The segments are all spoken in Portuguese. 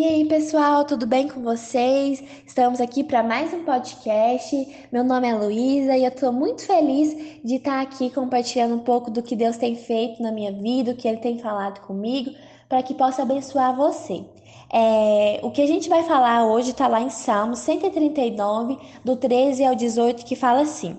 E aí, pessoal, tudo bem com vocês? Estamos aqui para mais um podcast. Meu nome é Luísa e eu estou muito feliz de estar aqui compartilhando um pouco do que Deus tem feito na minha vida, o que Ele tem falado comigo, para que possa abençoar você. É, o que a gente vai falar hoje está lá em Salmos 139, do 13 ao 18, que fala assim.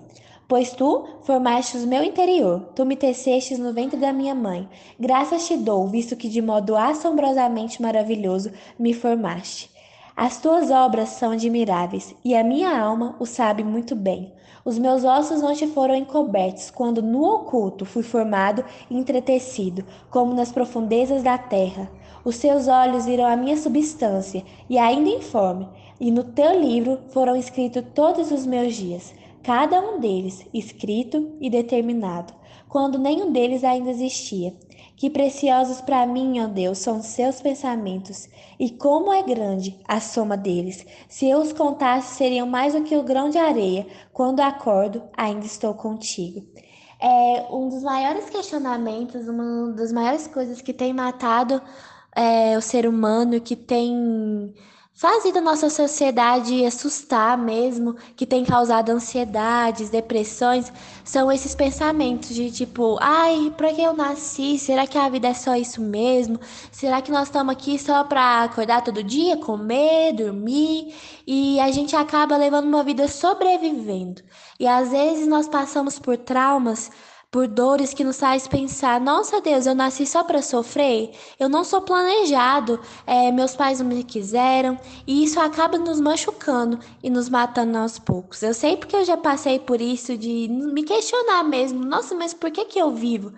Pois tu formastes o meu interior, tu me tecestes no ventre da minha mãe. Graças te dou, visto que de modo assombrosamente maravilhoso me formaste. As tuas obras são admiráveis, e a minha alma o sabe muito bem. Os meus ossos não te foram encobertos, quando no oculto fui formado e entretecido, como nas profundezas da terra. Os seus olhos viram a minha substância, e ainda informe, e no teu livro foram escritos todos os meus dias cada um deles escrito e determinado, quando nenhum deles ainda existia. Que preciosos para mim, ó Deus, são seus pensamentos, e como é grande a soma deles. Se eu os contasse, seriam mais do que o grão de areia. Quando acordo, ainda estou contigo. É um dos maiores questionamentos, uma das maiores coisas que tem matado é, o ser humano, que tem fazem da nossa sociedade assustar mesmo, que tem causado ansiedades, depressões, são esses pensamentos de tipo, ai, pra que eu nasci? Será que a vida é só isso mesmo? Será que nós estamos aqui só pra acordar todo dia, comer, dormir? E a gente acaba levando uma vida sobrevivendo. E às vezes nós passamos por traumas por dores que nos faz pensar: nossa Deus, eu nasci só para sofrer, eu não sou planejado, é, meus pais não me quiseram, e isso acaba nos machucando e nos matando aos poucos. Eu sei porque eu já passei por isso de me questionar mesmo: nossa, mas por que, que eu vivo?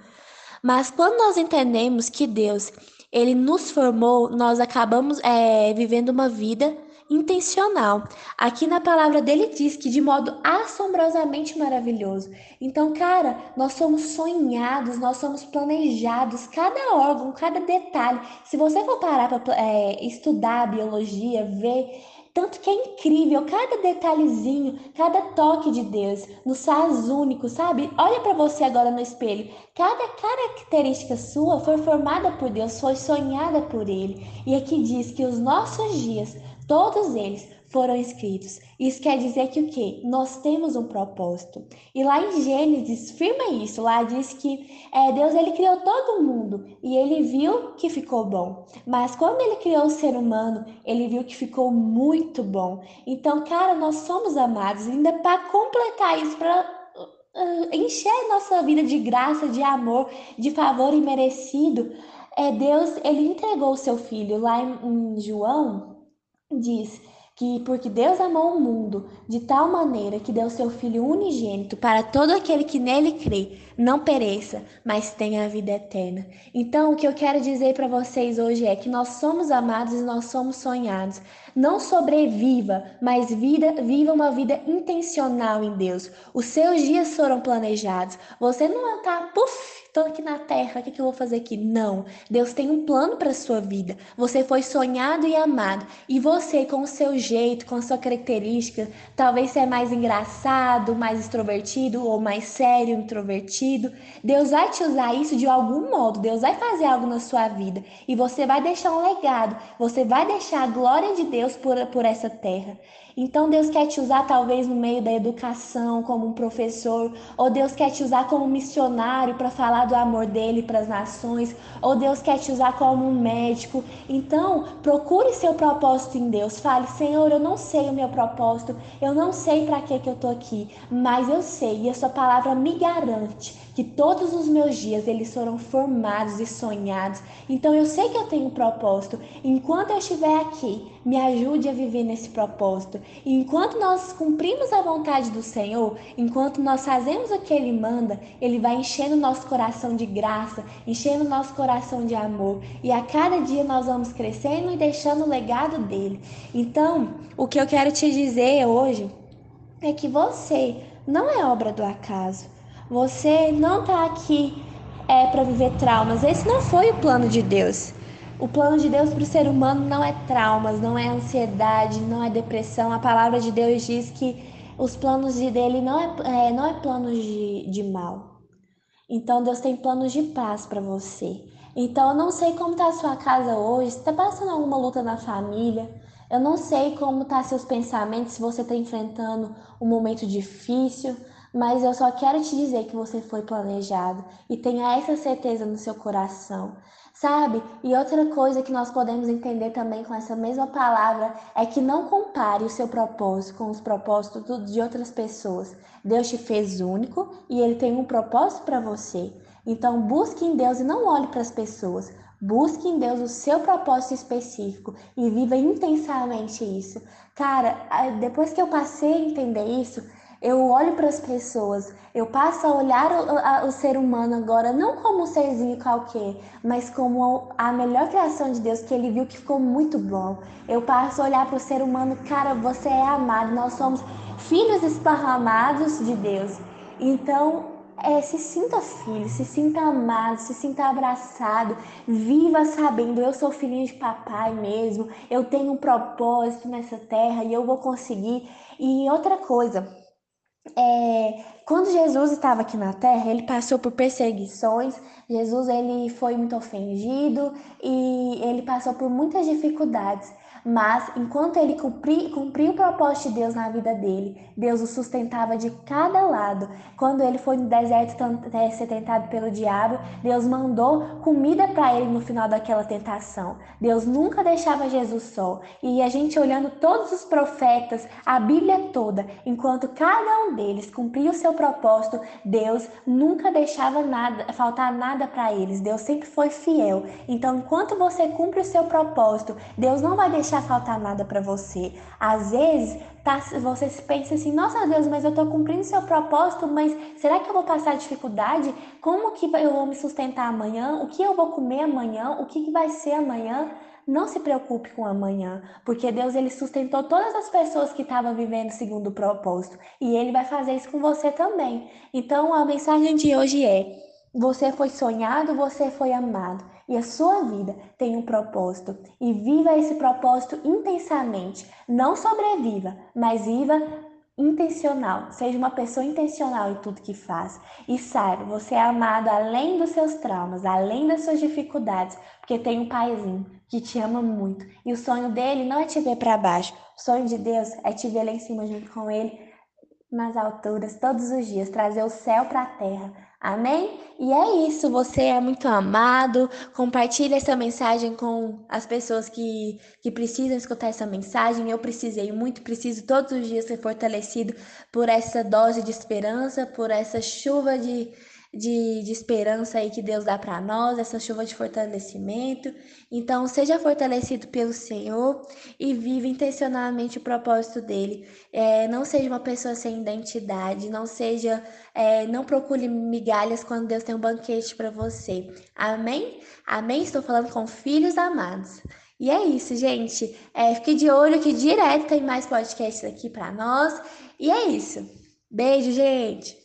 Mas quando nós entendemos que Deus ele nos formou, nós acabamos é, vivendo uma vida intencional. Aqui na palavra dele diz que de modo assombrosamente maravilhoso. Então, cara, nós somos sonhados, nós somos planejados, cada órgão, cada detalhe. Se você for parar para é, estudar a biologia, ver tanto que é incrível cada detalhezinho, cada toque de Deus, no faz único, sabe? Olha para você agora no espelho. Cada característica sua foi formada por Deus, foi sonhada por Ele. E aqui diz que os nossos dias Todos eles foram escritos. Isso quer dizer que o quê? Nós temos um propósito. E lá em Gênesis firma isso. Lá diz que é, Deus ele criou todo mundo e ele viu que ficou bom. Mas quando ele criou o ser humano, ele viu que ficou muito bom. Então, cara, nós somos amados. Ainda para completar isso, para uh, encher nossa vida de graça, de amor, de favor imerecido, é Deus ele entregou o seu filho lá em, em João diz que porque Deus amou o mundo de tal maneira que deu seu Filho unigênito para todo aquele que nele crê, não pereça, mas tenha a vida eterna. Então, o que eu quero dizer para vocês hoje é que nós somos amados e nós somos sonhados. Não sobreviva, mas vida, viva uma vida intencional em Deus. Os seus dias foram planejados. Você não está, puf, estou aqui na terra, o que, que eu vou fazer aqui? Não. Deus tem um plano para sua vida. Você foi sonhado e amado. E você, com o seu jeito, com a sua característica, talvez você é mais engraçado, mais extrovertido ou mais sério, introvertido. Deus vai te usar isso de algum modo. Deus vai fazer algo na sua vida. E você vai deixar um legado. Você vai deixar a glória de Deus Deus por, por essa terra. Então Deus quer te usar talvez no meio da educação, como um professor, ou Deus quer te usar como missionário para falar do amor dele para as nações, ou Deus quer te usar como um médico. Então, procure seu propósito em Deus. Fale: "Senhor, eu não sei o meu propósito, eu não sei para que que eu tô aqui, mas eu sei e a sua palavra me garante que todos os meus dias eles foram formados e sonhados. Então eu sei que eu tenho um propósito. Enquanto eu estiver aqui, me ajude a viver nesse propósito. E enquanto nós cumprimos a vontade do Senhor, enquanto nós fazemos o que Ele manda, Ele vai enchendo o nosso coração de graça, enchendo o nosso coração de amor. E a cada dia nós vamos crescendo e deixando o legado dele. Então, o que eu quero te dizer hoje é que você não é obra do acaso. Você não está aqui é para viver traumas. Esse não foi o plano de Deus. O plano de Deus para o ser humano não é traumas, não é ansiedade, não é depressão. A palavra de Deus diz que os planos de dele não é, é não é planos de, de mal. Então Deus tem planos de paz para você. Então eu não sei como está a sua casa hoje, está passando alguma luta na família. Eu não sei como tá seus pensamentos, se você está enfrentando um momento difícil, mas eu só quero te dizer que você foi planejado e tenha essa certeza no seu coração. Sabe? E outra coisa que nós podemos entender também com essa mesma palavra é que não compare o seu propósito com os propósitos de outras pessoas. Deus te fez único e ele tem um propósito para você. Então busque em Deus e não olhe para as pessoas. Busque em Deus o seu propósito específico e viva intensamente isso. Cara, depois que eu passei a entender isso, eu olho para as pessoas, eu passo a olhar o, o, ser humano agora não como um serzinho qualquer, mas como a melhor criação de Deus que ele viu que ficou muito bom. Eu passo a olhar para o ser humano, cara, você é amado, nós somos filhos esparramados de Deus. Então, é, se sinta filho, se sinta amado, se sinta abraçado, viva sabendo eu sou filhinho de papai mesmo, eu tenho um propósito nessa terra e eu vou conseguir. E outra coisa, é, quando Jesus estava aqui na terra, ele passou por perseguições. Jesus ele foi muito ofendido e ele passou por muitas dificuldades. Mas enquanto ele cumpria, cumpria o propósito de Deus na vida dele, Deus o sustentava de cada lado. Quando ele foi no deserto é, ser tentado pelo diabo, Deus mandou comida para ele no final daquela tentação. Deus nunca deixava Jesus só. E a gente olhando todos os profetas, a Bíblia toda, enquanto cada um deles cumpria o seu propósito, Deus nunca deixava nada, faltar nada para eles. Deus sempre foi fiel. Então, enquanto você cumpre o seu propósito, Deus não vai deixar deixar faltar nada para você. Às vezes, tá, você pensa assim: nossa Deus, mas eu estou cumprindo seu propósito, mas será que eu vou passar dificuldade? Como que eu vou me sustentar amanhã? O que eu vou comer amanhã? O que, que vai ser amanhã? Não se preocupe com amanhã, porque Deus ele sustentou todas as pessoas que estavam vivendo segundo o propósito e ele vai fazer isso com você também. Então a mensagem de hoje é: você foi sonhado, você foi amado e a sua vida tem um propósito e viva esse propósito intensamente. Não sobreviva, mas viva intencional. Seja uma pessoa intencional em tudo que faz. E saiba, você é amado além dos seus traumas, além das suas dificuldades, porque tem um paizinho que te ama muito. E o sonho dele não é te ver para baixo. O sonho de Deus é te ver lá em cima junto com ele, nas alturas, todos os dias, trazer o céu para a terra Amém? E é isso, você é muito amado. Compartilhe essa mensagem com as pessoas que, que precisam escutar essa mensagem. Eu precisei muito, preciso todos os dias ser fortalecido por essa dose de esperança, por essa chuva de, de, de esperança aí que Deus dá para nós, essa chuva de fortalecimento. Então, seja fortalecido pelo Senhor e viva intencionalmente o propósito dele. É, não seja uma pessoa sem identidade, não seja, é, não procure migalhas quando Deus tem um banquete para você. Amém? Amém? Estou falando com filhos amados. E é isso, gente. É, fique de olho que direto tem mais podcasts aqui para nós. E é isso. Beijo, gente!